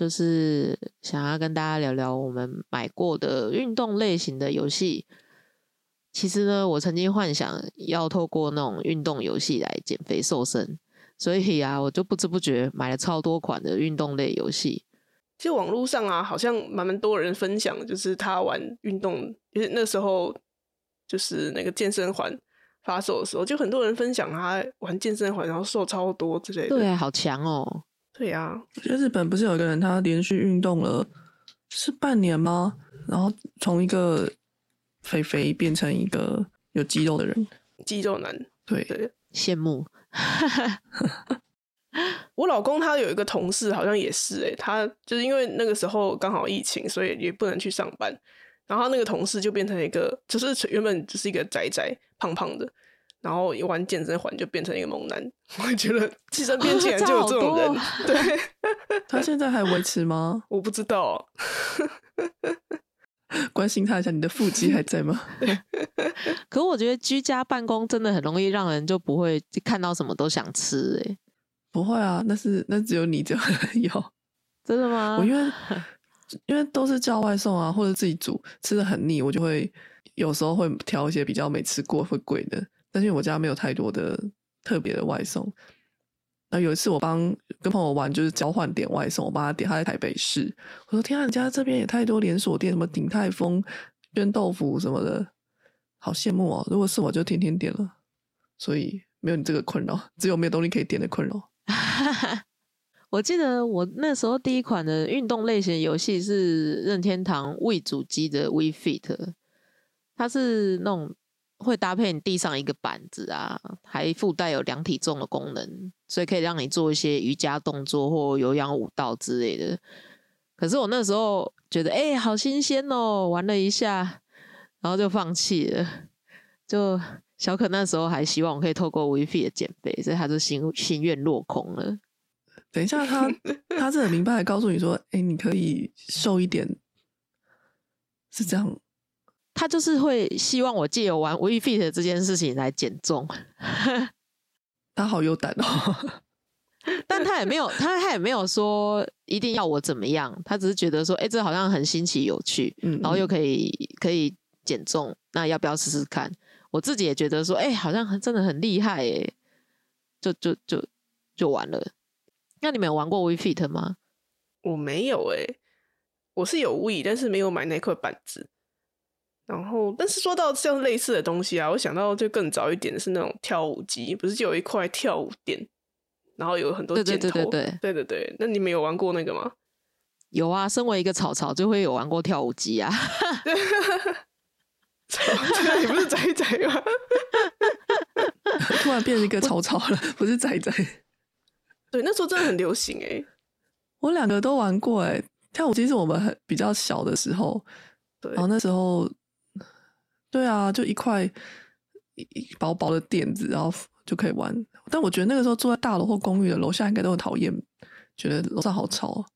就是想要跟大家聊聊我们买过的运动类型的游戏。其实呢，我曾经幻想要透过那种运动游戏来减肥瘦身，所以啊，我就不知不觉买了超多款的运动类游戏。其实网络上啊，好像蛮蛮多人分享，就是他玩运动，就是那时候就是那个健身环发售的时候，就很多人分享他玩健身环，然后瘦超多之类的。对，好强哦。对呀，我觉得日本不是有一个人，他连续运动了是半年吗？然后从一个肥肥变成一个有肌肉的人，肌肉男。对对，羡慕。我老公他有一个同事，好像也是哎，他就是因为那个时候刚好疫情，所以也不能去上班，然后那个同事就变成一个，就是原本就是一个宅宅胖胖的。然后一玩健身环就变成一个猛男，我觉得寄生边竟然就有这种人。对，他现在还维持吗？我不知道。关心他一下，你的腹肌还在吗？可我觉得居家办公真的很容易让人就不会看到什么都想吃哎。不会啊，那是那只有你这样有。真的吗？我因为因为都是叫外送啊，或者自己煮，吃的很腻，我就会有时候会挑一些比较没吃过会贵的。但是我家没有太多的特别的外送。那有一次我帮跟朋友玩，就是交换点外送，我帮他点，他在台北市。我说：“天啊，你家这边也太多连锁店，什么鼎泰丰、冤豆腐什么的，好羡慕哦！如果是我就天天点了，所以没有你这个困扰，只有没有东西可以点的困扰。”我记得我那时候第一款的运动类型游戏是任天堂 V 主机的 We Fit，它是那种。会搭配你地上一个板子啊，还附带有量体重的功能，所以可以让你做一些瑜伽动作或有氧舞蹈之类的。可是我那时候觉得，哎，好新鲜哦，玩了一下，然后就放弃了。就小可那时候还希望我可以透过 WiFi 的减肥，所以他就心心愿落空了。等一下，他他是很明白的告诉你说，哎，你可以瘦一点，是这样。他就是会希望我借由玩 We Fit 这件事情来减重，他好有胆哦，但他也没有，他 他也没有说一定要我怎么样，他只是觉得说，哎，这好像很新奇有趣，然后又可以可以减重，那要不要试试看？我自己也觉得说，哎，好像真的很厉害，哎，就就就就完了。那你们有玩过 We Fit 吗？我没有，哎，我是有 We，但是没有买那块板子。然后，但是说到像类似的东西啊，我想到就更早一点的是那种跳舞机，不是就有一块跳舞垫，然后有很多箭头，对对对对对对对。那你们有玩过那个吗？有啊，身为一个草草，就会有玩过跳舞机啊。你不是仔仔吗？突然变成一个草草了，不是仔仔。对，那时候真的很流行哎。我两个都玩过哎，跳舞机是我们很比较小的时候，对，然后那时候。对啊，就一块一薄薄的垫子，然后就可以玩。但我觉得那个时候住在大楼或公寓的楼下，应该都很讨厌，觉得楼上好吵。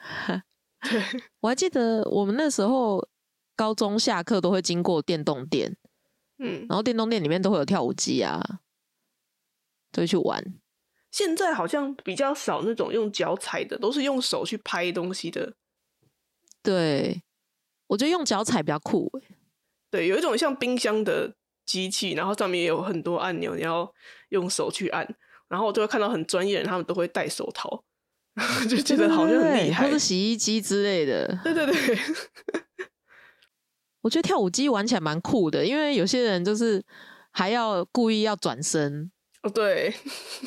对，我还记得我们那时候高中下课都会经过电动店，嗯，然后电动店里面都会有跳舞机啊，都会去玩。现在好像比较少那种用脚踩的，都是用手去拍东西的。对，我觉得用脚踩比较酷对，有一种像冰箱的机器，然后上面也有很多按钮，你要用手去按。然后我就会看到很专业人，他们都会戴手套，就觉得好像很厉害，或是洗衣机之类的。对对对，我觉得跳舞机玩起来蛮酷的，因为有些人就是还要故意要转身。哦，对，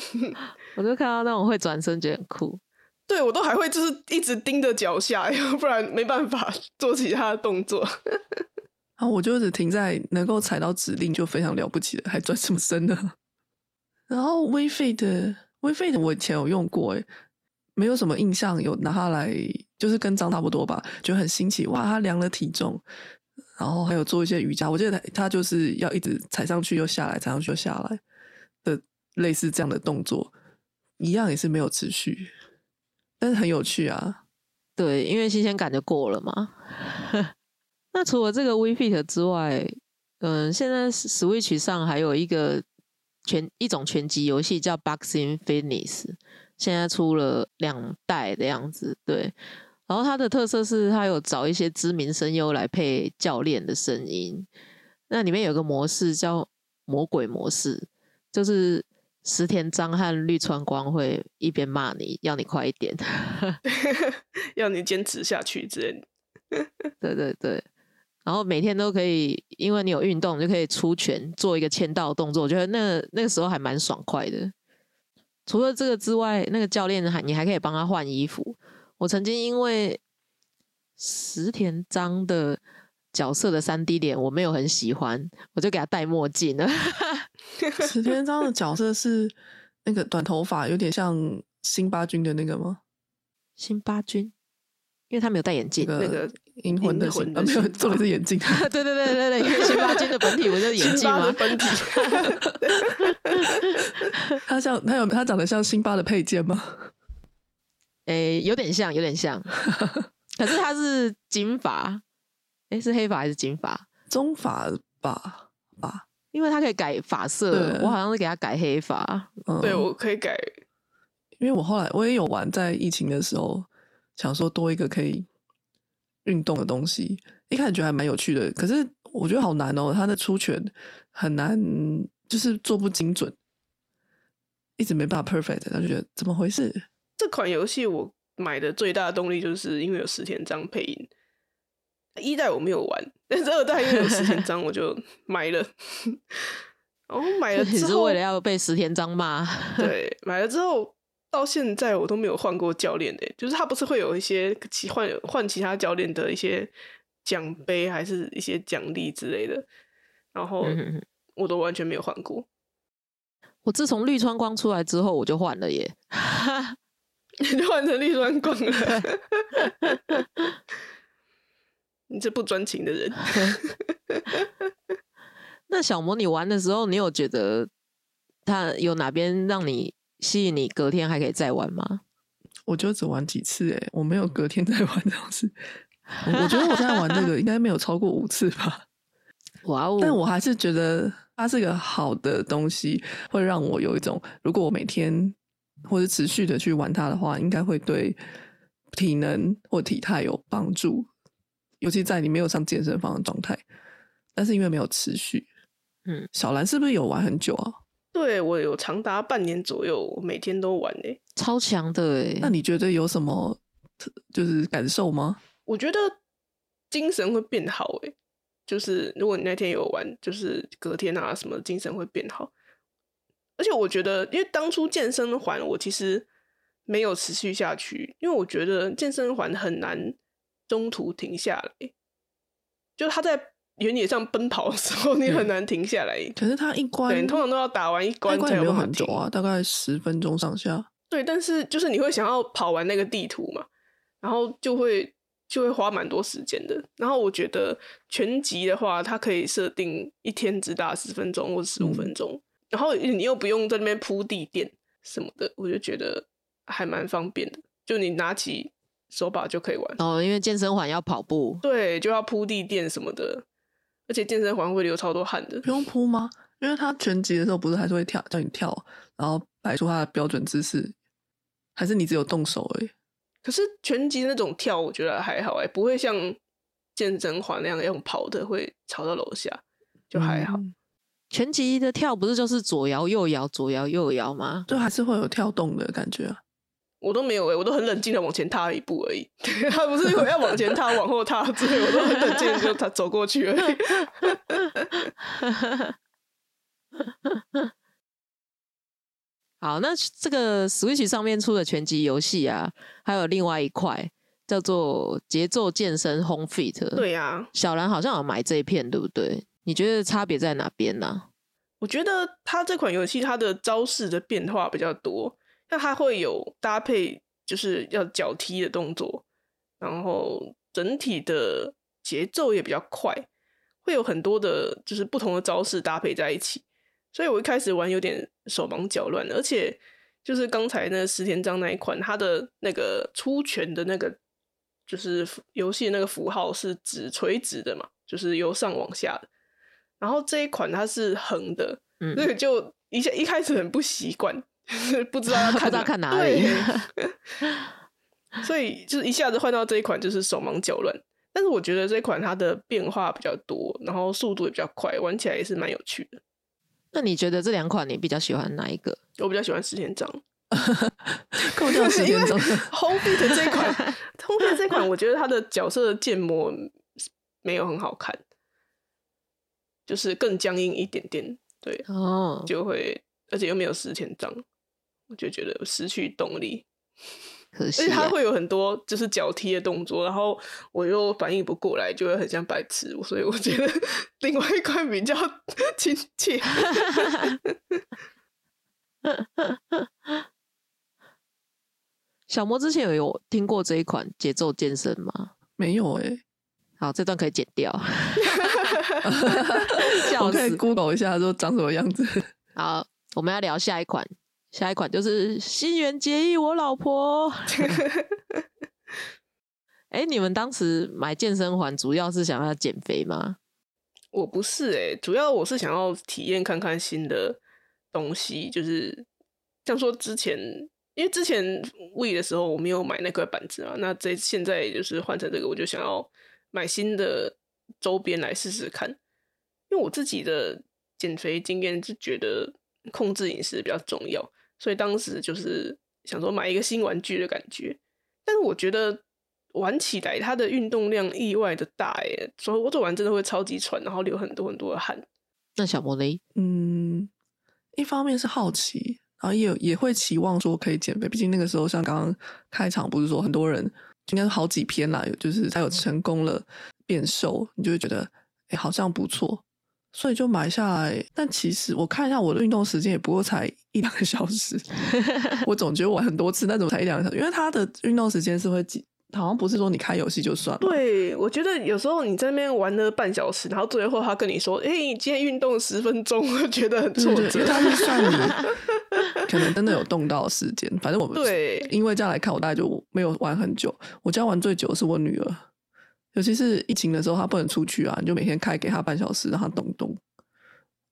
我就看到那种会转身，觉得很酷。对我都还会就是一直盯着脚下，要不然没办法做其他的动作。然后我就只停在能够踩到指令就非常了不起了，还转什么身呢？然后 WeFit WeFit 我以前有用过，哎，没有什么印象有拿它来，就是跟张差不多吧，觉得很新奇。哇，他量了体重，然后还有做一些瑜伽。我记得他他就是要一直踩上去又下来，踩上去又下来的类似这样的动作，一样也是没有持续，但是很有趣啊。对，因为新鲜感就过了嘛。那除了这个 We Fit 之外，嗯，现在 Switch 上还有一个拳一种拳击游戏叫 Boxing Fitness，现在出了两代的样子。对，然后它的特色是它有找一些知名声优来配教练的声音。那里面有个模式叫魔鬼模式，就是石田章和绿川光会一边骂你要你快一点，要你坚持下去之类的。对 对对。然后每天都可以，因为你有运动，就可以出拳做一个签到动作。我觉得那那个时候还蛮爽快的。除了这个之外，那个教练还你还可以帮他换衣服。我曾经因为石田章的角色的三 D 脸我没有很喜欢，我就给他戴墨镜了。石田章的角色是那个短头发，有点像辛巴君的那个吗？辛巴君，因为他没有戴眼镜。那个。银魂的啊，没有做的是眼镜。对对对对对，因为辛巴金的本体不就是眼镜吗？本体。他像他有他长得像辛巴的配件吗？诶，有点像，有点像。可是他是金发，诶，是黑发还是金发？中发吧吧，因为他可以改发色，我好像是给他改黑发。对，我可以改。因为我后来我也有玩，在疫情的时候想说多一个可以。运动的东西一开始觉得还蛮有趣的，可是我觉得好难哦。他的出拳很难，就是做不精准，一直没办法 perfect。他就觉得怎么回事？这款游戏我买的最大的动力就是因为有石田章配音。一代我没有玩，但是二代因为有石田章，我就买了。然后买了 之后，是为了要被石田章骂。对，买了之后。到现在我都没有换过教练的，就是他不是会有一些其换换其他教练的一些奖杯，还是一些奖励之类的，然后我都完全没有换过。我自从绿川光出来之后，我就换了耶，你就换成绿川光了。你这不专情的人。那小魔你玩的时候，你有觉得他有哪边让你？吸引你隔天还可以再玩吗？我就只玩几次哎，我没有隔天再玩这种事。我觉得我现在玩这个应该没有超过五次吧。哇哦！但我还是觉得它是个好的东西，会让我有一种，如果我每天或者持续的去玩它的话，应该会对体能或体态有帮助。尤其在你没有上健身房的状态，但是因为没有持续，嗯，小兰是不是有玩很久啊？对我有长达半年左右，我每天都玩诶，超强的诶。那你觉得有什么就是感受吗？我觉得精神会变好诶，就是如果你那天有玩，就是隔天啊什么精神会变好。而且我觉得，因为当初健身环我其实没有持续下去，因为我觉得健身环很难中途停下来，就他在。原野上奔跑的时候，你很难停下来。可是它一关，你通常都要打完一关才有很久啊，大概十分钟上下。对，但是就是你会想要跑完那个地图嘛，然后就会就会花蛮多时间的。然后我觉得全集的话，它可以设定一天只打十分钟或十五分钟，然后你又不用在那边铺地垫什么的，我就觉得还蛮方便的。就你拿起手把就可以玩。哦，因为健身环要跑步，对，就要铺地垫什么的。而且健身环会流超多汗的，不用铺吗？因为他拳击的时候不是还是会跳，叫你跳，然后摆出他的标准姿势，还是你只有动手而已？可是拳击那种跳，我觉得还好哎，不会像健身环那样用跑的会吵到楼下，就还好。拳击的跳不是就是左摇右摇，左摇右摇吗？就还是会有跳动的感觉啊。我都没有哎，我都很冷静的往前踏一步而已。他不是因为要往前踏、往后踏之类，我都很冷静的就他走过去而已。好，那这个 Switch 上面出的拳击游戏啊，还有另外一块叫做节奏健身 Home Fit。对呀，小兰好像有买这一片，对不对？你觉得差别在哪边呢？我觉得它这款游戏它的招式的变化比较多。那它会有搭配就是要脚踢的动作，然后整体的节奏也比较快，会有很多的就是不同的招式搭配在一起，所以我一开始玩有点手忙脚乱，而且就是刚才那石田章那一款，它的那个出拳的那个就是游戏那个符号是指垂直的嘛，就是由上往下的，然后这一款它是横的，嗯。那个就一下一开始很不习惯，不知道要不看知道看哪里。所以 就是一下子换到这一款，就是手忙脚乱。但是我觉得这一款它的变化比较多，然后速度也比较快，玩起来也是蛮有趣的。那你觉得这两款你比较喜欢哪一个？我比较喜欢石田章，扣掉时间中，Home Beat 这一款，Home Beat 这款，我觉得它的角色的建模没有很好看，就是更僵硬一点点，对，哦，就会而且又没有石田章，我就觉得失去动力。可惜啊、而且它会有很多就是脚踢的动作，然后我又反应不过来，就会很像白痴，所以我觉得 另外一款比较 亲切。小魔之前有有听过这一款节奏健身吗？没有哎、好，这段可以剪掉。笑我可以死！Google 一下说长什么样子。好，我们要聊下一款，下一款就是新垣结衣我老婆。哎、你们当时买健身环主要是想要减肥吗？我不是诶、主要我是想要体验看看新的东西，就是像说之前，因为之前 We 的时候我没有买那块板子嘛，那这现在就是换成这个，我就想要买新的周边来试试看。因为我自己的减肥经验是觉得控制饮食比较重要，所以当时就是想说买一个新玩具的感觉。但是我觉得玩起来它的运动量意外的大耶，所以我做完真的会超级喘，然后流很多很多的汗。那小魔雷？嗯，一方面是好奇，然后也也会期望说可以减肥。毕竟那个时候像刚刚开场不是说很多人应该是好几篇啦，有就是他有成功了变瘦，你就会觉得哎、诶好像不错，所以就买下来。但其实我看一下我的运动时间也不过才一两个小时，我总觉得玩很多次，但怎么才一两个小时？因为他的运动时间是会几，好像不是说你开游戏就算了。对，我觉得有时候你在那边玩了半小时，然后最后他跟你说：“哎、你今天运动十分钟。”我觉得很挫折。他是算你 可能真的有动到时间。反正我们对因为这样来看，我大概就没有玩很久。我家玩最久的是我女儿，尤其是疫情的时候，他不能出去啊，你就每天开给他半小时，让他动动，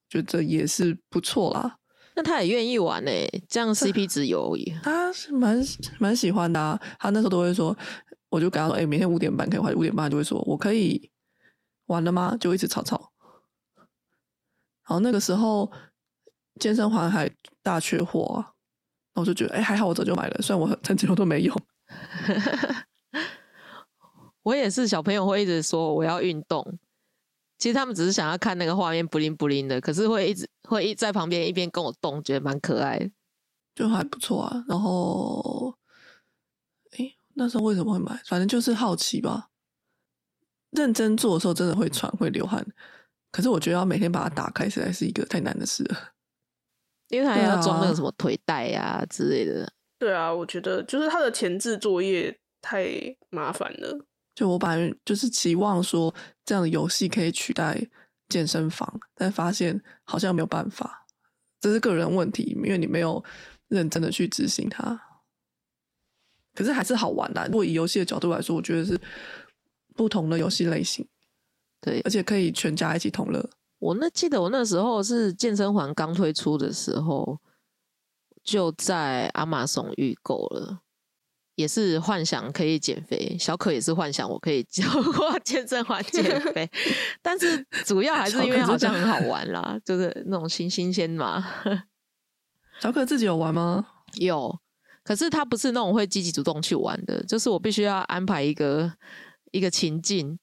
觉得也是不错啦。那他也愿意玩呢、这样 CP 值有他是蛮蛮喜欢的、啊，他那时候都会说，我就跟他说，哎、每天五点半可以玩，五点半就会说，我可以玩了吗？就一直吵吵。然后那个时候健身环还大缺货啊，然后我就觉得，哎、还好我早就买了，虽然我很 很久都没用。我也是，小朋友会一直说我要运动，其实他们只是想要看那个画面不灵不灵的，可是会一直会一在旁边一边跟我动，觉得蛮可爱的。就还不错啊。然后，诶，那时候为什么会买？反正就是好奇吧。认真做的时候真的会喘会流汗，可是我觉得要每天把它打开实在是一个太难的事了。因为他对啊要装那个什么腿带呀、之类的。对啊，我觉得就是它的前置作业太麻烦了。就我本来就是期望说这样的游戏可以取代健身房，但发现好像没有办法，这是个人问题，因为你没有认真的去执行它。可是还是好玩的。如果以游戏的角度来说，我觉得是不同的游戏类型，对而且可以全家一起同乐。我那记得我那时候是健身环刚推出的时候，就在阿玛逊预购了。也是幻想可以减肥，小可也是幻想我可以教过健身环减肥，但是主要还是因为好像很好玩啦，就是那种新新鲜嘛。小可自己有玩吗？有，可是他不是那种会积极主动去玩的，就是我必须要安排一个一个情境，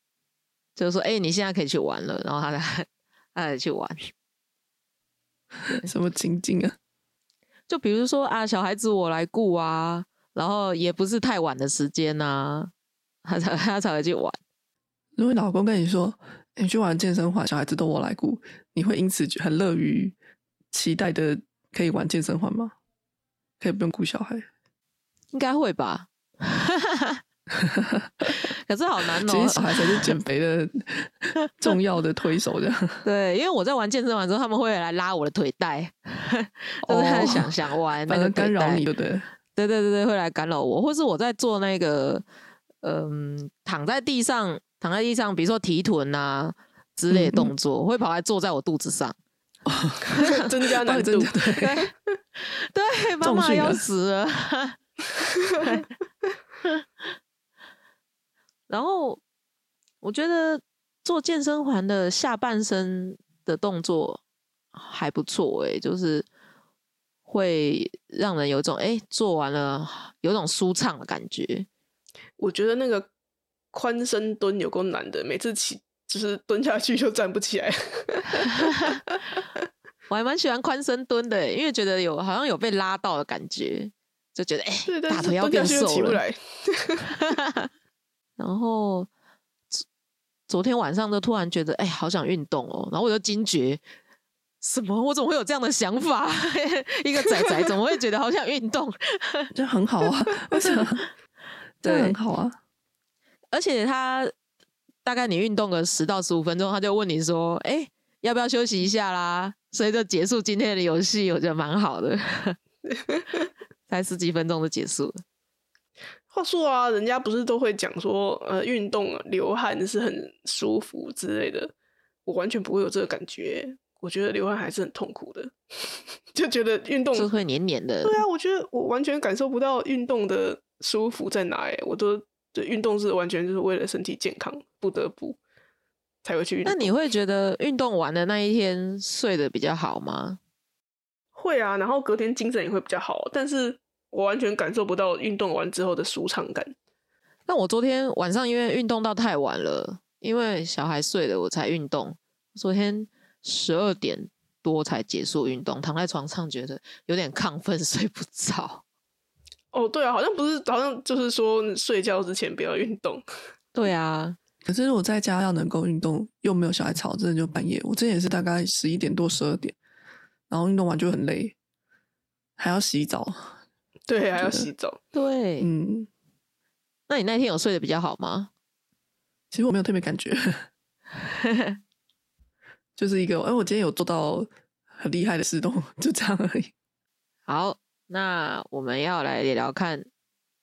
就是说，哎、你现在可以去玩了，然后他才他才去玩。什么情境啊？就比如说啊，小孩子我来顾啊，然后也不是太晚的时间呐、他才他才会去玩。如果老公跟你说你去玩健身环，小孩子都我来顾，你会因此很乐于期待的可以玩健身环吗？可以不用顾小孩？应该会吧。可是好难哦、其实小孩才是减肥的 重要的推手，这样。对，因为我在玩健身完之后，他们会来拉我的腿带，就是很想想玩那反正干扰你，对不对？对对对对，会来干扰我，或是我在做那个，嗯，躺在地上，躺在地上，比如说提臀啊之类的嗯嗯。动作，会跑来坐在我肚子上，增加难度对，对对，妈妈要死了。然后我觉得做健身环的下半身的动作还不错诶、就是会让人有一种哎、诶做完了有种舒畅的感觉。我觉得那个宽身蹲有够难的，每次起就是蹲下去就站不起来。我还蛮喜欢宽身蹲的欸、因为觉得有好像有被拉到的感觉，就觉得哎、大腿要变瘦了。起不来。然后昨昨天晚上就突然觉得，哎、好想运动哦，然后我就惊觉，什么？我怎么会有这样的想法？一个仔仔怎么会觉得好想运动？就很好啊。为什么？对很好啊。而且他大概你运动个十到十五分钟，他就问你说，哎、要不要休息一下啦？所以就结束今天的游戏，我觉得蛮好的，才十几分钟就结束了。话说啊，人家不是都会讲说，呃，运动啊流汗是很舒服之类的，我完全不会有这个感觉。我觉得流汗还是很痛苦的，就觉得运动是会黏黏的。对啊，我觉得我完全感受不到运动的舒服在哪哎，我都对运动是完全就是为了身体健康，不得不才会去运动。那你会觉得运动完的那一天睡得比较好吗？会啊，然后隔天精神也会比较好，但是我完全感受不到运动完之后的舒畅感。那我昨天晚上因为运动到太晚了，因为小孩睡了我才运动。昨天十二点多才结束运动，躺在床上觉得有点亢奋，睡不着。哦，对啊，好像不是，好像就是说睡觉之前不要运动。对啊，可是如果在家要能够运动，又没有小孩吵，真的就半夜。我之前也是大概十一点多、十二点，然后运动完就很累，还要洗澡。对，还要洗澡。对。嗯，那你那天有睡得比较好吗？其实我没有特别感觉，就是一个，哎，我今天有做到很厉害的事动，就这样而已。好，那我们要来聊聊看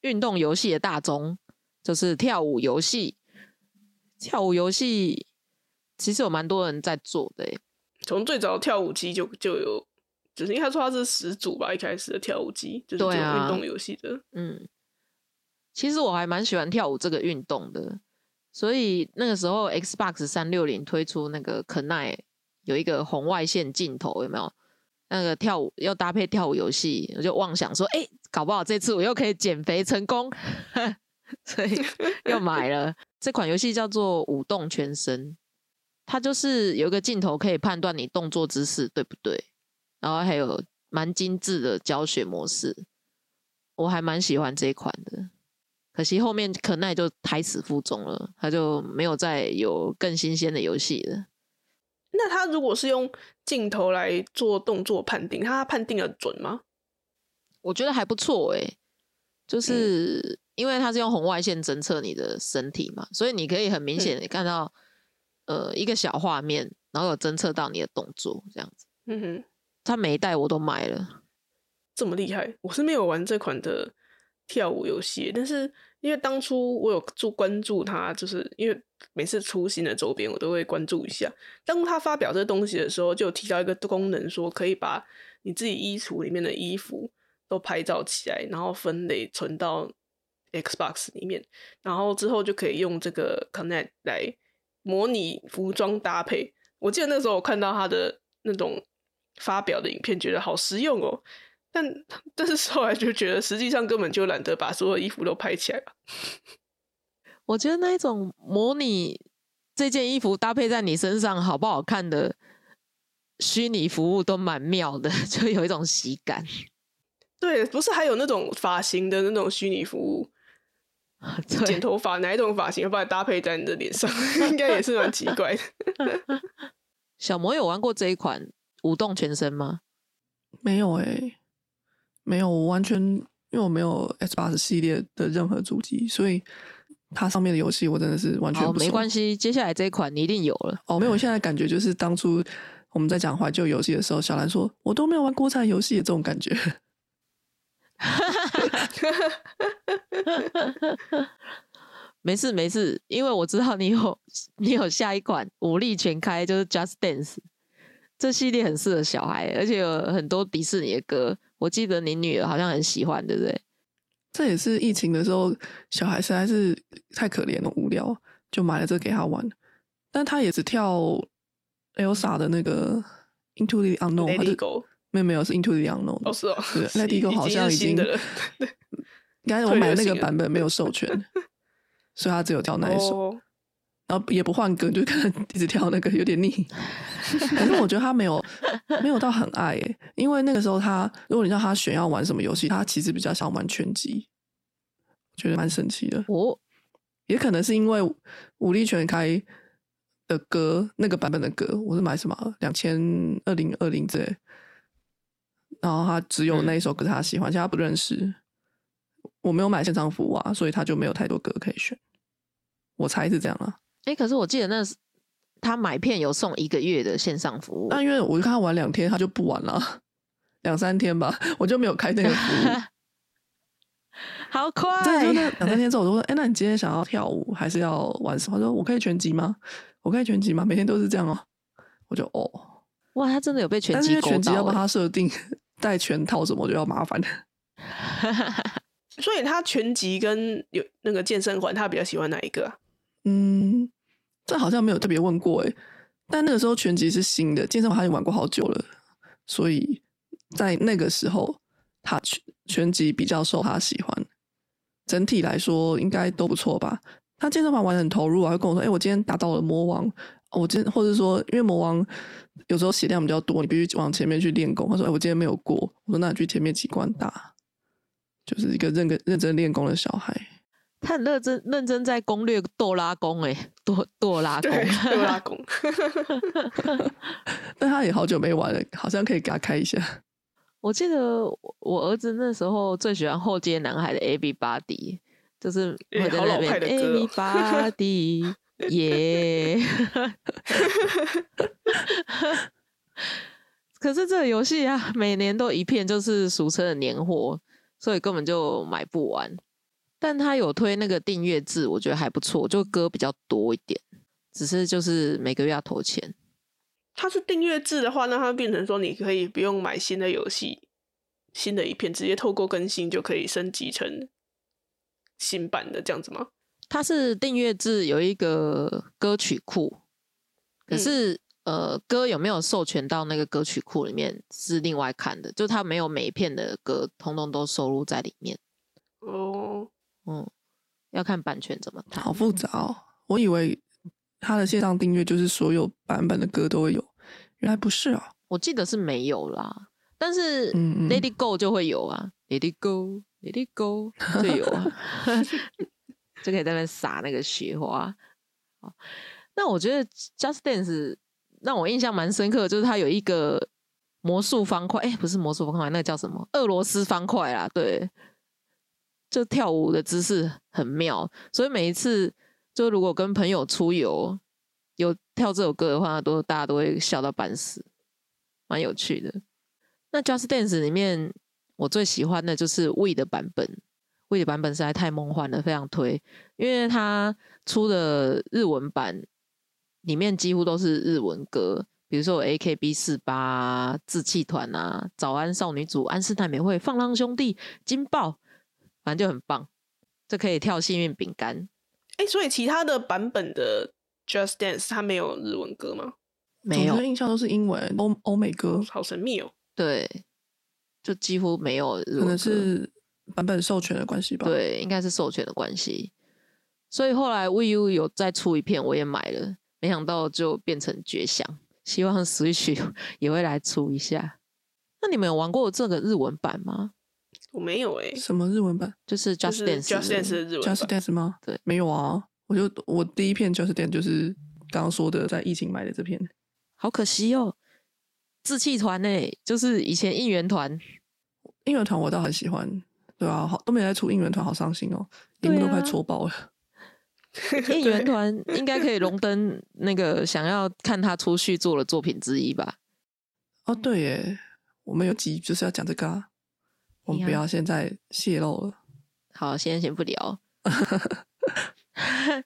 运动游戏的大宗，就是跳舞游戏。跳舞游戏其实有蛮多人在做的欸，从最早跳舞机就就有，就是应该说它是始祖吧，一开始的跳舞机就是这种对啊运动游戏的。嗯，其实我还蛮喜欢跳舞这个运动的，所以那个时候 Xbox 三六零推出那个 k n i 有一个红外线镜头，有没有？那个跳舞要搭配跳舞游戏，我就妄想说，哎、搞不好这次我又可以减肥成功，所以又买了这款游戏叫做《舞动全身》，它就是有一个镜头可以判断你动作姿势对不对，然后还有蛮精致的教学模式，我还蛮喜欢这一款的。可惜后面可奈就胎死腹中了，他就没有再有更新鲜的游戏了。那他如果是用镜头来做动作判定，他判定的准吗？我觉得还不错诶、嗯就是因为他是用红外线侦测你的身体嘛，所以你可以很明嗯显的看到，呃，一个小画面，然后有侦测到你的动作，这样子。嗯哼，他每一代我都买了，这么厉害，我是没有玩这款的跳舞游戏，但是因为当初我有注关注它，就是因为每次出新的周边我都会关注一下。当他发表这东西的时候，就提到一个功能，说可以把你自己衣橱里面的衣服都拍照起来，然后分类存到 Xbox 里面，然后之后就可以用这个 Connect 来模拟服装搭配。我记得那时候我看到他的那种发表的影片，觉得好实用哦。但但是后来就觉得，实际上根本就懒得把所有衣服都拍起来吧。我觉得那一种模拟这件衣服搭配在你身上好不好看的虚拟服务都蛮妙的，就有一种喜感。对，不是还有那种发型的那种虚拟服务，剪对，头发哪一种发型把它搭配在你的脸上，应该也是蛮奇怪的。小魔有玩过这一款舞动全身吗？没有哎、没有，我完全因因为我没有 S 八十系列的任何主机，所以它上面的游戏我真的是完全没关系，接下来这一款你一定有了。哦，没有，我现在感觉就是当初我们在讲怀旧游戏的时候，小兰说我都没有玩国产游戏的这种感觉。没事没事，因为我知道你有 你有下一款武力全开，就是 Just Dance 这系列很适合小孩，而且有很多迪士尼的歌，我记得你女儿好像很喜欢，对不对？这也是疫情的时候，小孩实在是太可怜了，无聊，就买了这个给他玩。但他也只跳 Elsa 的那个 Into the Unknown，他 Let 就 It Go，没有没有是 Into the Unknown 哦是哦对，Let It Go 好像已经已经是新的了 应该我 买的那个版本没有授权，所以他只有跳那一首。哦，然后也不换歌，就可能一直跳那个有点腻。可是我觉得他没有没有到很爱诶，因为那个时候他，如果你让他选要玩什么游戏，他其实比较想玩拳击，觉得蛮神奇的。哦，也可能是因为武力全开的歌那个版本的歌，我是买什么两千二零二零之类，然后他只有那一首歌他喜欢，其他不认识。我没有买现场服务啊，所以他就没有太多歌可以选。我猜是这样啊。哎、可是我记得那是他买片有送一个月的线上服务，但因为我就看他玩两天，他就不玩了，两三天吧，我就没有开那个服务。好快，真的就那两三天之后，我就说：“哎、那你今天想要跳舞还是要玩什么？”他说：“我可以拳击吗？我可以拳击吗？每天都是这样哦。”我就哦，哇，他真的有被拳但是因为击勾到、拳击要帮欸，他设定 带拳套什么，我就要麻烦。所以他拳击跟有那个健身环，他比较喜欢哪一个啊？嗯，这好像没有特别问过哎。但那个时候拳击是新的，健身房他已经玩过好久了，所以在那个时候他拳拳击比较受他喜欢。整体来说应该都不错吧。他健身房玩的很投入啊，会跟我说：“哎、我今天打到了魔王。”我今或者说，因为魔王有时候血量比较多，你必须往前面去练功。他说：“哎、我今天没有过。”我说：“那你去前面几关打。”就是一个认真认真练功的小孩。他很认真认真在攻略哆拉宫，哎，哆哆拉宫，对，对拉 宫。但他也好久没玩了，好像可以给他开一下。我记得我我儿子那时候最喜欢后街男孩的 A B Body，就是欸好老会在那边派的 A 歌 B 哦 Body 耶。可是这个游戏啊，每年都一片就是俗称的年货，所以根本就买不完。但他有推那个订阅制，我觉得还不错，就歌比较多一点，只是就是每个月要投钱。它是订阅制的话，那它变成说你可以不用买新的游戏、新的一片，直接透过更新就可以升级成新版的这样子吗？它是订阅制，有一个歌曲库，可嗯是、呃，歌有没有授权到那个歌曲库里面是另外看的，就它没有每一片的歌通通都收录在里面。哦，嗯，要看版权怎么谈。好复杂哦！我以为他的线上订阅就是所有版本的歌都会有，原来不是啊。我记得是没有啦，但是嗯嗯 Let It Go 就会有啊，Lady Go，Lady Go 就有啊，就可以在那边撒那个雪花。好，那我觉得 Just Dance 让我印象蛮深刻的，就是它有一个魔术方块，哎、不是魔术方块，那个叫什么？俄罗斯方块啦，对，就跳舞的姿势很妙，所以每一次就如果跟朋友出游有跳这首歌的话，都大家都会笑到半死，蛮有趣的。那 Just Dance 里面，我最喜欢的就是 We 的版本，We 的版本实在太梦幻了，非常推，因为它出的日文版里面几乎都是日文歌，比如说 AKB 四八、志气团啊、早安少女组、安室奈美惠、放浪兄弟、金爆，反正就很棒。这可以跳幸运饼干，哎、所以其他的版本的 Just Dance 它没有日文歌吗？没有我的印象都是英文欧欧美歌，好神秘哦。对，就几乎没有日文可能是版本授权的关系吧。，对，应该是授权的关系。所以后来 Wii U 有再出一片，我也买了，没想到就变成绝响。希望 Switch 也会来出一下。那你们有玩过这个日文版吗？我没有哎、什么日文版就是 Just 就是 Dance，Just 的 Dance 的日文？Just 版。Dance 吗？对，没有啊。我就我第一片 Just Dance 就是刚刚说的，在疫情买的这片。好可惜哦。志气团呢，就是以前应援团，应援团我倒很喜欢，对啊，好都没在出应援团，好伤心哦，荧幕都快戳爆了。应援团应该可以荣登那个想要看他出续作的作品之一吧？哦，对耶，我们有集就是要讲这个，啊，我们不要现在泄露了。好，现在先不聊。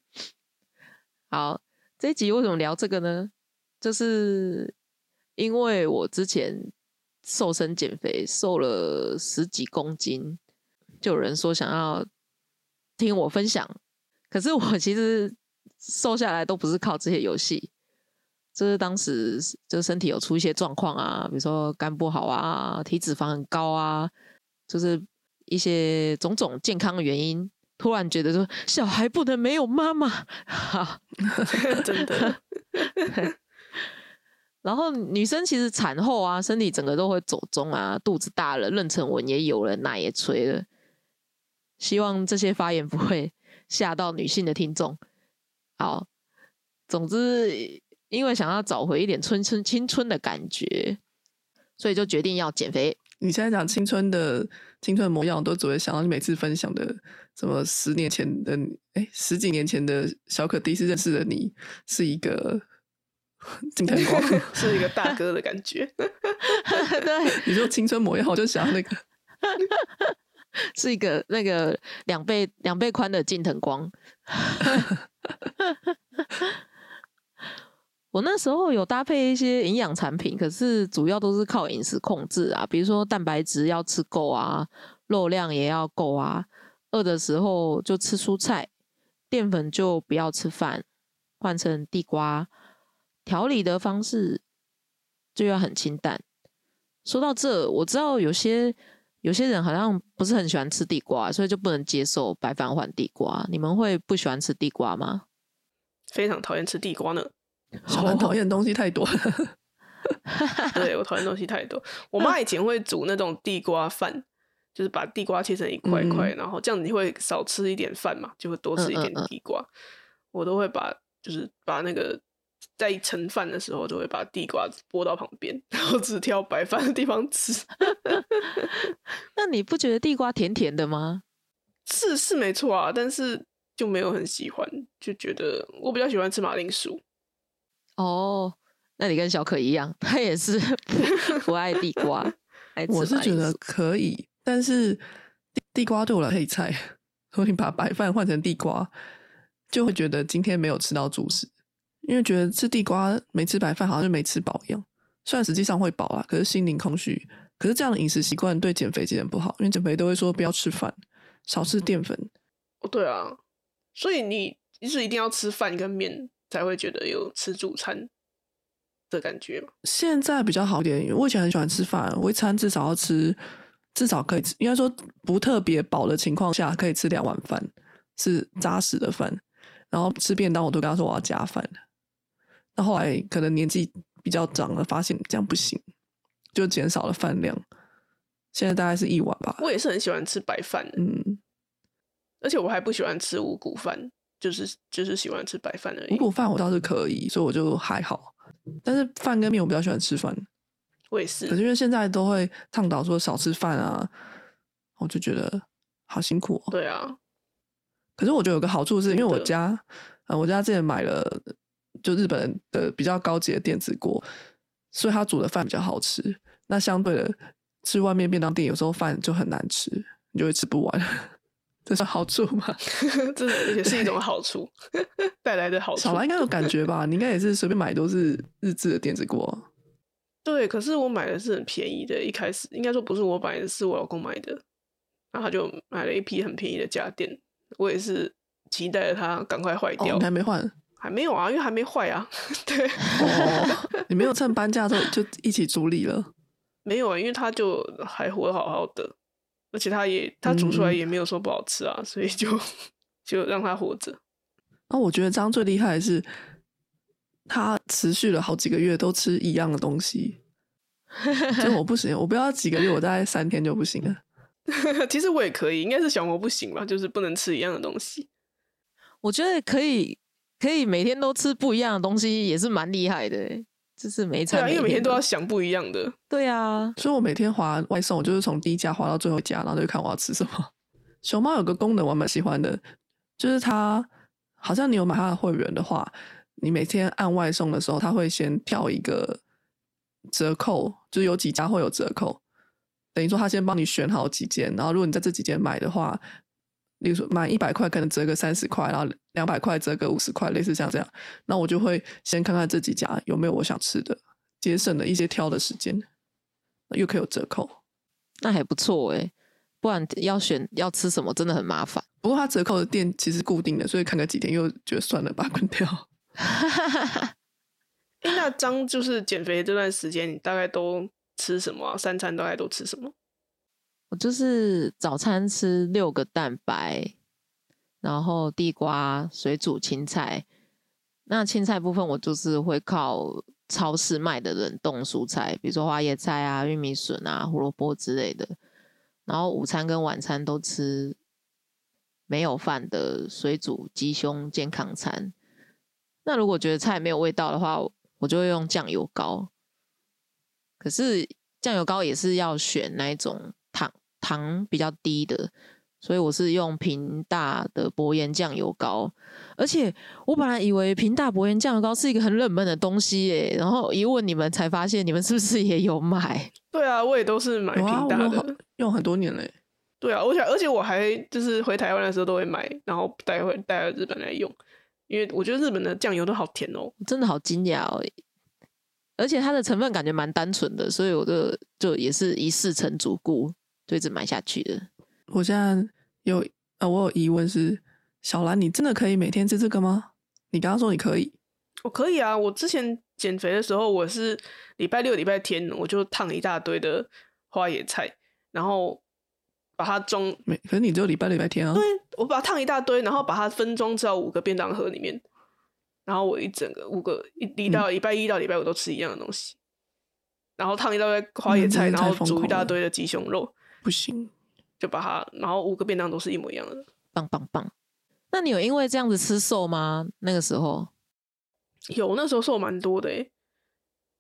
好，这一集为什么聊这个呢？就是因为我之前瘦身减肥，瘦了十几公斤，就有人说想要听我分享。可是我其实瘦下来都不是靠这些游戏，就是当时就身体有出一些状况啊，比如说肝不好啊，体脂肪很高啊，就是一些种种健康的原因，突然觉得说小孩不能没有妈妈，哈，真的。然后女生其实产后啊，身体整个都会走中啊，肚子大了，妊娠纹也有了，奶也垂了。希望这些发言不会。吓到女性的听众，好，总之，因为想要找回一点春春青春的感觉，所以就决定要减肥。你现在讲青春的青春模样，我都只会想到你每次分享的什么十年前的，哎，十几年前的小可第一次认识的你是一个金藤光，是一个大哥的感觉。对，你说青春模样，我就想那个。是一个那个两倍两倍宽的近藤光。我那时候有搭配一些营养产品，可是主要都是靠饮食控制啊，比如说蛋白质要吃够啊，肉量也要够啊。饿的时候就吃蔬菜，淀粉就不要吃饭，换成地瓜。调理的方式就要很清淡。说到这，我知道有些。有些人好像不是很喜欢吃地瓜，所以就不能接受白饭换地瓜。你们会不喜欢吃地瓜吗？非常讨厌吃地瓜呢。小兰讨厌东西太多了。对我讨厌东西太多。我妈以前会煮那种地瓜饭，就是把地瓜切成一块块，然后这样你会少吃一点饭嘛，就会多吃一点地瓜。我都会把就是把那个。在盛饭的时候，就会把地瓜拨到旁边，然后只挑白饭的地方吃。那你不觉得地瓜甜甜的吗？是是没错啊，但是就没有很喜欢，就觉得我比较喜欢吃马铃薯。哦，那你跟小可一样，他也是 不爱地瓜。我是觉得可以，但是地瓜对我来配菜，所以你把白饭换成地瓜，就会觉得今天没有吃到主食。因为觉得吃地瓜没吃白饭好像就没吃饱一样，虽然实际上会饱啊，可是心灵空虚。可是这样的饮食习惯对减肥其实不好，因为减肥都会说不要吃饭，少吃淀粉。哦，对啊，所以你是一定要吃饭跟面才会觉得有吃主餐的感觉现在比较好一点，我以前很喜欢吃饭，我一餐至少要吃，至少可以吃，应该说不特别饱的情况下可以吃两碗饭，是扎实的饭。然后吃便当我都跟他说我要加饭。那后来可能年纪比较长了，发现这样不行，就减少了饭量。现在大概是一碗吧。我也是很喜欢吃白饭，嗯，而且我还不喜欢吃五谷饭，就是就是喜欢吃白饭而已。五谷饭我倒是可以，所以我就还好。但是饭跟面我比较喜欢吃饭。我也是。可是因为现在都会倡导说少吃饭啊，我就觉得好辛苦。对啊。可是我觉得有个好处是因为我家，呃，我家之前买了。就日本的比较高级的电子锅，所以他煮的饭比较好吃。那相对的，吃外面便当店有时候饭就很难吃，你就会吃不完。这是好处吗？这也是一种好处 带来的好处。小兰应该有感觉吧？你应该也是随便买都是日制的电子锅。对，可是我买的是很便宜的，一开始应该说不是我买的，是我老公买的，然后他就买了一批很便宜的家电。我也是期待着它赶快坏掉，你还没换。还没有啊，因为还没坏啊。对，哦，你没有趁搬家之后就一起处理了？没有啊，因为他就还活得好好的，而且它也它煮出来也没有说不好吃啊，所以就就让它活着。那我觉得张最厉害的是，他持续了好几个月都吃一样的东西。就我不行，我不要几个月，我大概三天就不行了。其实我也可以，应该是小魔不行吧，就是不能吃一样的东西。我觉得可以。可以每天都吃不一样的东西，也是蛮厉害的。就是每一对啊，因为每天都要想不一样的。对啊，所以我每天划外送，我就是从第一家划到最后一家，然后就看我要吃什么。熊猫有个功能我蛮喜欢的，就是它好像你有买它的会员的话，你每天按外送的时候，它会先跳一个折扣，就是有几家会有折扣，等于说它先帮你选好几件，然后如果你在这几件买的话，例如说满一百块可能折个三十块，然后两百块折个五十块，类似像这样。那我就会先看看这几家有没有我想吃的，节省了一些挑的时间，又可以有折扣。那还不错哎，不然要选要吃什么真的很麻烦。不过它折扣的店其实固定的，所以看个几天又觉得算了，把它关掉。哎，那张就是减肥这段时间，你大概都吃什么啊？三餐大概都吃什么？我就是早餐吃六个蛋白，然后地瓜、水煮青菜。那青菜部分我就是会靠超市卖的冷冻蔬菜，比如说花椰菜啊、玉米笋啊、胡萝卜之类的。然后午餐跟晚餐都吃没有饭的水煮鸡胸健康餐。那如果觉得菜没有味道的话，我就会用酱油膏。可是酱油膏也是要选那一种糖糖比较低的，所以我是用平大的薄盐酱油膏。而且我本来以为平大薄盐酱油膏是一个很冷门的东西耶，然后一问你们才发现，你们是不是也有买？对啊，我也都是买平大的。用很多年嘞。对啊，而且而且我还就是回台湾的时候都会买，然后带回带到日本来用，因为我觉得日本的酱油都好甜哦。真的好惊讶哦！而且它的成分感觉蛮单纯的，所以我就就也是一试成主顾，就一直买下去的。我现在有呃，我有疑问是，小兰，你真的可以每天吃这个吗？你刚刚说你可以，我可以啊，我之前减肥的时候，我是礼拜六、礼拜天我就烫一大堆的花野菜，然后把它装，每可是你只有礼拜六、礼拜天啊。对，我把它烫一大堆，然后把它分装到五个便当盒里面，然后我一整个五个一礼到礼拜一到礼拜五都吃一样的东西，然后烫一大堆花野菜，然后煮一大堆的鸡胸肉，不行，就把它，然后五个便当都是一模一样的。棒棒棒！那你有因为这样子吃瘦吗？那个时候有那时候瘦蛮多的诶，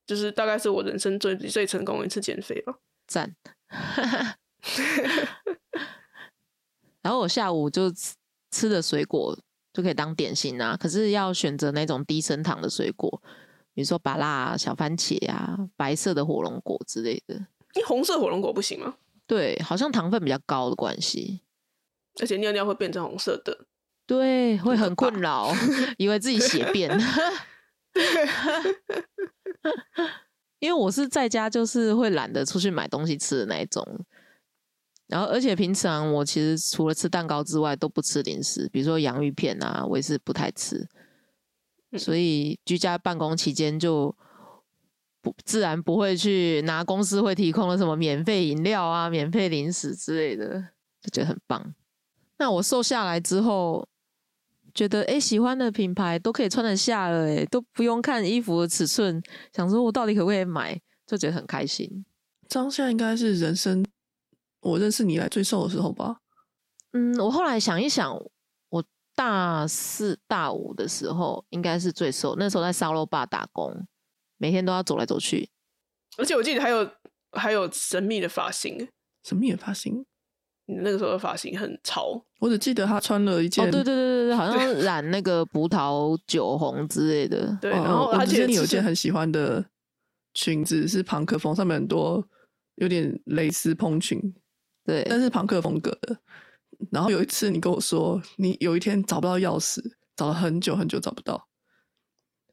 就是大概是我人生最最成功的一次减肥吧。赞。然后我下午就吃吃的水果就可以当点心啊，可是要选择那种低升糖的水果，比如说芭辣、小番茄啊、白色的火龙果之类的。你红色火龙果不行吗？对，好像糖分比较高的关系，而且尿尿会变成红色的。对，会很困扰，以为自己血便。因为我是在家，就是会懒得出去买东西吃的那一种。然后，而且平常我其实除了吃蛋糕之外，都不吃零食，比如说洋芋片啊，我也是不太吃。嗯所以居家办公期间就不自然不会去拿公司会提供的什么免费饮料啊、免费零食之类的，就觉得很棒。那我瘦下来之后，觉得诶喜欢的品牌都可以穿得下了，诶都不用看衣服的尺寸，想说我到底可不可以买，就觉得很开心。张现在应该是人生我认识你来最瘦的时候吧？嗯，我后来想一想，我大四、大五的时候应该是最瘦，那时候在沙漏坝打工，每天都要走来走去。而且我记得还有还有神秘的发型，神秘的发型？你那个时候的发型很潮。我只记得他穿了一件，哦，对对对对对，好像 染那个葡萄酒红之类的。对，哦然后而且我记得你有一件很喜欢的裙子，是朋克风，上面很多有点蕾丝蓬裙，对，但是朋克风格的。然后有一次你跟我说，你有一天找不到钥匙，找了很久很久找不到，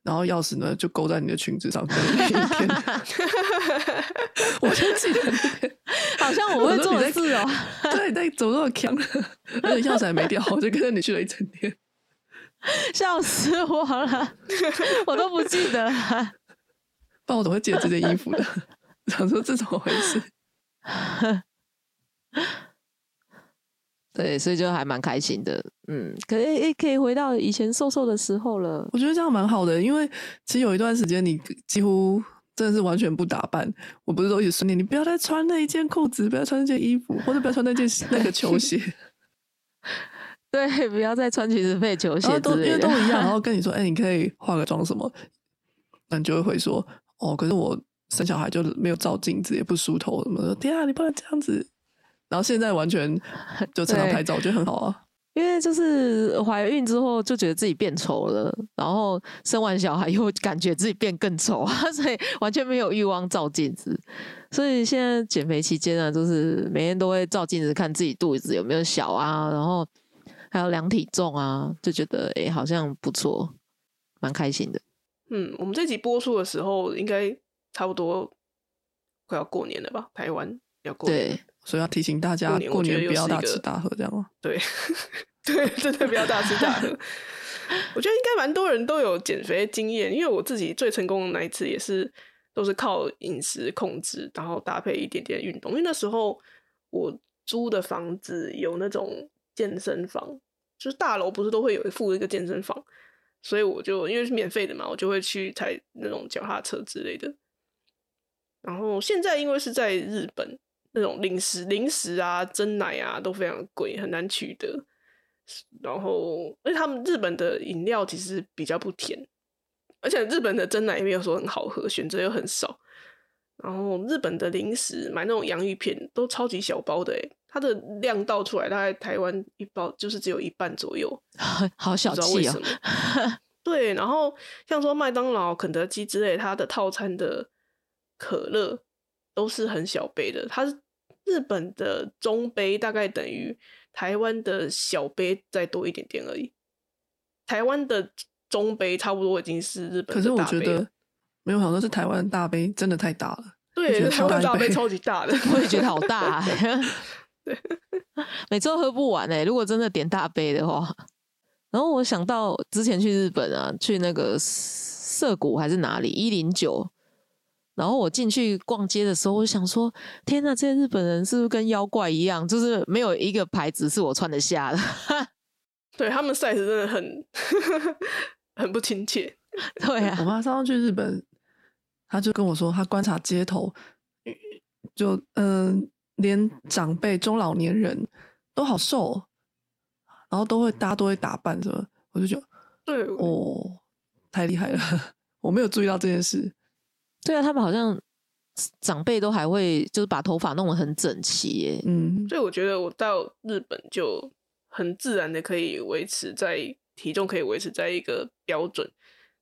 然后钥匙呢就勾在你的裙子上面那一天，我就记得，好像我会做事哦。对，那怎么那么强？而且钥匙还没掉，我就跟着你去了一整天。笑死我了，我都不记得了。不然我怎么会记得这件衣服的？想说这怎么回事？对，所以就还蛮开心的。嗯，可以诶，可以回到以前瘦瘦的时候了。我觉得这样蛮好的，因为其实有一段时间你几乎真的是完全不打扮。我不是都一直说你，你不要再穿那一件裤子，不要穿那件衣服，或者不要穿那件 那个球鞋，对，不要再穿裙子配球鞋之类都因为都。一样，然后 跟你说，哎、你可以化个妆什么，那你就会回说，哦，可是我生小孩就没有照镜子，也不梳头什么的。天啊，你不能这样子。然后现在完全 就常常拍照，我觉得很好啊。因为就是怀孕之后就觉得自己变丑了，然后生完小孩又感觉自己变更丑啊，所以完全没有欲望照镜子。所以现在减肥期间呢，就是每天都会照镜子看自己肚子有没有小啊，然后还有量体重啊，就觉得诶、好像不错，蛮开心的。嗯，我们这集播出的时候，应该差不多快要过年了吧？台湾要过年，对，所以要提醒大家过年不要大吃大喝，这样吗？对对，真的不要大吃大喝。我觉得应该蛮多人都有减肥的经验，因为我自己最成功的那一次也是都是靠饮食控制，然后搭配一点点运动。因为那时候我租的房子有那种健身房，就是大楼不是都会有附一个健身房，所以我就因为是免费的嘛，我就会去踩那种脚踏车之类的。然后现在因为是在日本，那种零食、零食啊、真奶啊都非常贵，很难取得。然后，而且他们日本的饮料其实比较不甜，而且日本的真奶也没有说很好喝，选择又很少。然后日本的零食买那种洋芋片都超级小包的，诶，它的量倒出来大概台湾一包就是只有一半左右，好小不知道为气哦、什么。对，然后像说麦当劳、肯德基之类，它的套餐的可乐都是很小杯的，它是日本的中杯，大概等于台湾的小杯再多一点点而已。台湾的中杯差不多已经是日本可是我的大杯了。觉得没有想到是台湾大杯真的太大了。对，台湾大杯超级大的。我也觉得好大、欸，每次都喝不完哎、如果真的点大杯的话，然后我想到之前去日本啊，去那个涩谷还是哪里一零九，然后我进去逛街的时候，我就想说，天呐，这些日本人是不是跟妖怪一样，就是没有一个牌子是我穿得下的？对他们 size 真的很 很不亲切。对啊我，妈上次去日本，她就跟我说，她观察街头，就嗯、连长辈、中老年人都好瘦哦，然后都会大家都会打扮什么，我就觉得对，哦，太厉害了，我没有注意到这件事。对啊，他们好像长辈都还会就是把头发弄得很整齐耶。嗯，所以我觉得我到日本就很自然的可以维持在体重可以维持在一个标准，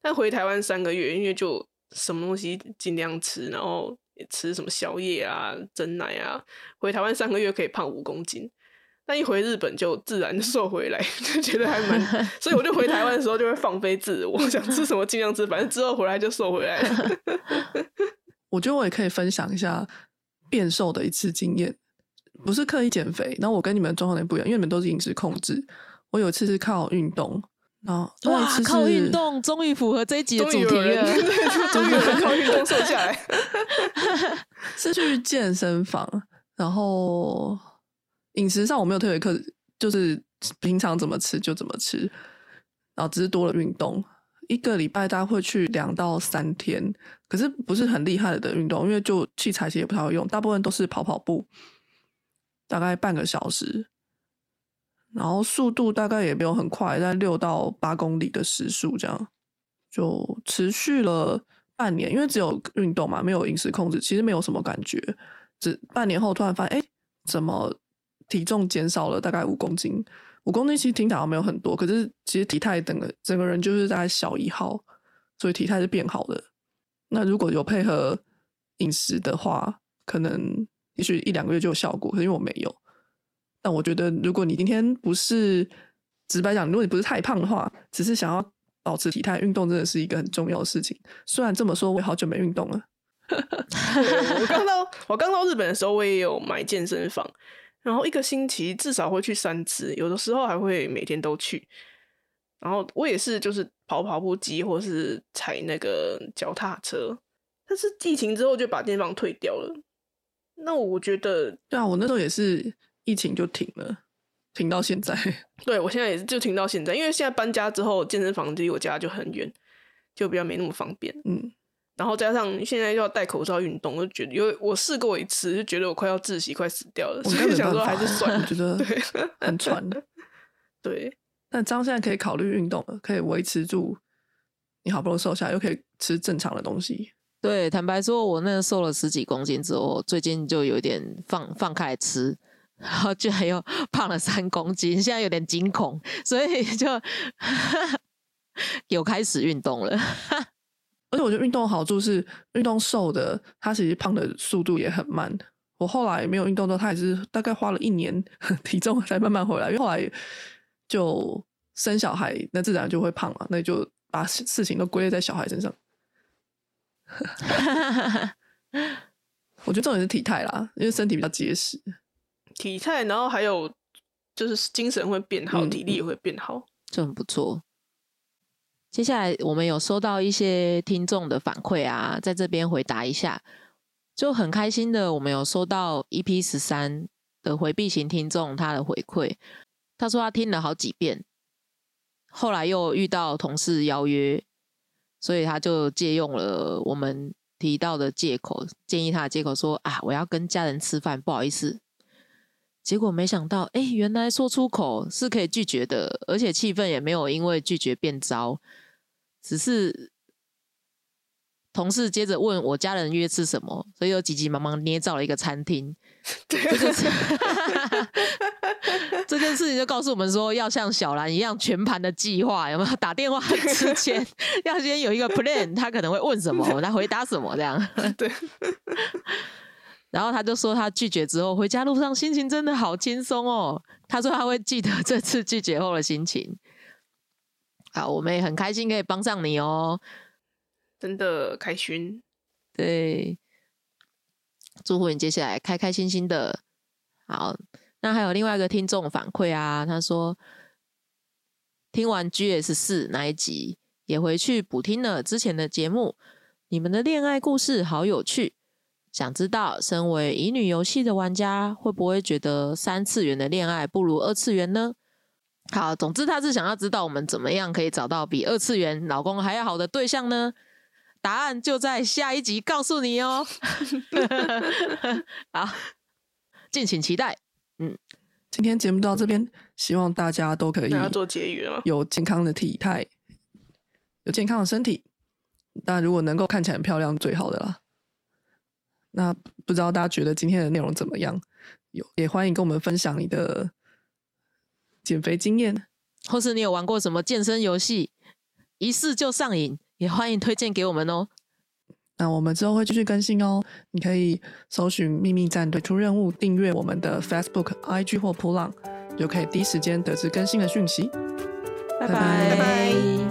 但回台湾三个月，因为就什么东西尽量吃，然后吃什么宵夜啊、蒸奶啊，回台湾三个月可以胖五公斤。但一回日本就自然瘦回来，就觉得还蛮，所以我就回台湾的时候就会放飞自我，想吃什么尽量吃，反正之后回来就瘦回来了。我觉得我也可以分享一下变瘦的一次经验，不是刻意减肥。然后我跟你们的状况有点不一样，因为你们都是饮食控制，我有一次是靠运动，然后哇靠运动终于符合这一集的主题了。对终于靠运动瘦下来。是去健身房，然后饮食上我没有特别克，就是平常怎么吃就怎么吃，然后只是多了运动，一个礼拜大概会去两到三天，可是不是很厉害的运动，因为就器材其实也不太会用，大部分都是跑跑步，大概半个小时，然后速度大概也没有很快，在六到八公里的时速这样，就持续了半年，因为只有运动嘛，没有饮食控制，其实没有什么感觉。只半年后突然发现，哎，怎么体重减少了大概五公斤？五公斤其实听起来没有很多，可是其实体态整个整个人就是大概小一号，所以体态是变好的。那如果有配合饮食的话，可能也许一两个月就有效果。可是因为我没有，但我觉得如果你今天不是直白讲，如果你不是太胖的话，只是想要保持体态，运动真的是一个很重要的事情。虽然这么说，我也好久没运动了。我刚到我刚到日本的时候，我也有买健身房，然后一个星期至少会去三次，有的时候还会每天都去。然后我也是就是跑跑步机或是踩那个脚踏车，但是疫情之后就把健身房退掉了。那我觉得，对啊，我那时候也是疫情就停了，停到现在。对我现在也是就停到现在，因为现在搬家之后，健身房离我家就很远，就比较没那么方便。嗯，然后加上现在要戴口罩运动，我就觉得，因为我试过一次，就觉得我快要窒息，快死掉了，我根本所以想说还是算了。我觉得对很喘。对，但张现在可以考虑运动了，可以维持住你好不容易瘦下来，又可以吃正常的东西。对，坦白说，我那瘦了十几公斤之后，最近就有点放放开来吃，然后居然又胖了三公斤，现在有点惊恐，所以就 有开始运动了。而且我觉得运动的好处是，运动瘦的，他其实胖的速度也很慢。我后来没有运动之后，他也是大概花了一年，体重才慢慢回来。因为后来就生小孩，那自然就会胖了，那就把事情都归类在小孩身上。我觉得重点是体态啦，因为身体比较结实。体态，然后还有就是精神会变好，嗯体力也会变好。这很不错。接下来我们有收到一些听众的反馈啊，在这边回答一下，就很开心的，我们有收到 EP 十三的回避型听众他的回馈，他说他听了好几遍，后来又遇到同事邀约，所以他就借用了我们提到的借口，建议他的借口说啊，我要跟家人吃饭，不好意思。结果没想到，哎，原来说出口是可以拒绝的，而且气氛也没有因为拒绝变糟，只是同事接着问我家人约吃什么，所以又急急忙忙捏造了一个餐厅。这件事情就告诉我们说，要像小兰一样全盘的计划，有没有？打电话之前 要先有一个 plan，他可能会问什么，我来回答什么这样。对，然后他就说，他拒绝之后回家路上心情真的好轻松哦。他说他会记得 这次拒绝后的心情。好，我们也很开心可以帮上你哦。真的开心。对，祝福你接下来开开心心的。好，那还有另外一个听众反馈啊，他说听完 GS 四那一集，也回去补听了之前的节目，你们的恋爱故事好有趣。想知道，身为乙女游戏的玩家，会不会觉得三次元的恋爱不如二次元呢？好，总之他是想要知道我们怎么样可以找到比二次元老公还要好的对象呢？答案就在下一集告诉你哦。好，敬请期待。嗯今天节目到这边，希望大家都可以要做结语了？有健康的体态，有健康的身体。但，如果能够看起来很漂亮，最好的啦。那不知道大家觉得今天的内容怎么样？有也欢迎跟我们分享你的减肥经验。或是你有玩过什么健身游戏，一试就上瘾，也欢迎推荐给我们哦。那我们之后会继续更新哦，你可以搜寻“秘密战队出任务”，订阅我们的 Facebook、IG 或扑浪，就可以第一时间得知更新的讯息。拜拜拜拜